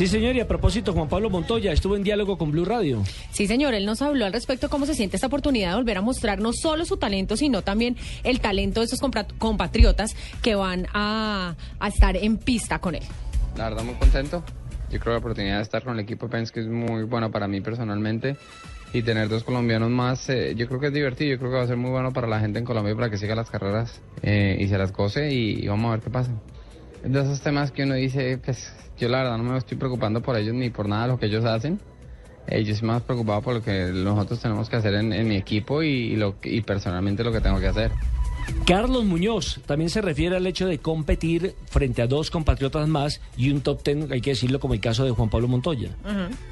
Sí, señor, y a propósito, Juan Pablo Montoya estuvo en diálogo con Blue Radio. Sí, señor, él nos habló al respecto de cómo se siente esta oportunidad de volver a mostrar no solo su talento, sino también el talento de esos compatriotas que van a, estar en pista con él. La verdad, muy contento. Yo creo que la oportunidad de estar con el equipo Penske es muy buena para mí personalmente y tener dos colombianos más, eh, yo creo que es divertido, yo creo que va a ser muy bueno para la gente en Colombia para que siga las carreras eh, y se las goce y, vamos a ver qué pasa. De esos temas que uno dice, pues yo la verdad no me estoy preocupando por ellos ni por nada de lo que ellos hacen. Eh, yo estoy más preocupado por lo que nosotros tenemos que hacer en, mi equipo y, lo, y personalmente lo que tengo que hacer. Carlos Muñoz también se refiere al hecho de competir frente a dos compatriotas más y un top ten, hay que decirlo como el caso de Juan Pablo Montoya.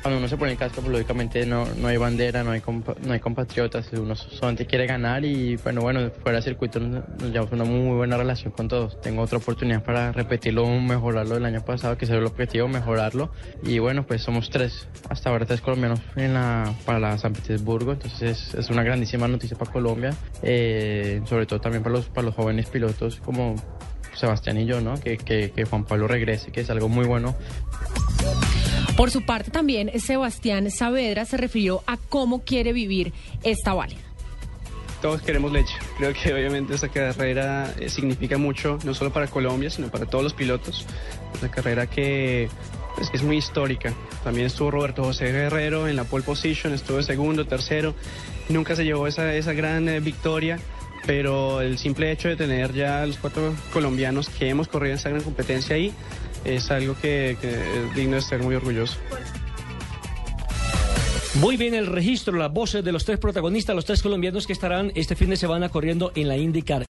Cuando uno se pone en casco, pues, lógicamente no, no hay bandera, no hay, no hay compatriotas, uno solamente quiere ganar y bueno, bueno, fuera de circuito nos, llevamos una muy buena relación con todos. Tengo otra oportunidad para repetirlo, mejorarlo del año pasado, que será el objetivo, mejorarlo. Y bueno, pues somos tres, hasta ahora tres colombianos en la, para San Petersburgo, entonces es, una grandísima noticia para Colombia, eh, sobre todo también para los, para los jóvenes pilotos como Sebastián y yo, ¿no? Que, que, que Juan Pablo regrese, que es algo muy bueno. Por su parte también Sebastián Saavedra se refirió a cómo quiere vivir esta válida. Todos queremos leche. Creo que obviamente esta carrera eh, significa mucho, no solo para Colombia, sino para todos los pilotos. Es una carrera que pues, es muy histórica. También estuvo Roberto José Guerrero en la pole position, estuvo segundo, tercero. Nunca se llevó esa, esa gran eh, victoria pero el simple hecho de tener ya los cuatro colombianos que hemos corrido en esa gran competencia ahí es algo que, es digno de estar muy orgulloso. Muy bien el registro, las voces de los tres protagonistas, los tres colombianos que estarán este fin de semana corriendo en la IndyCar.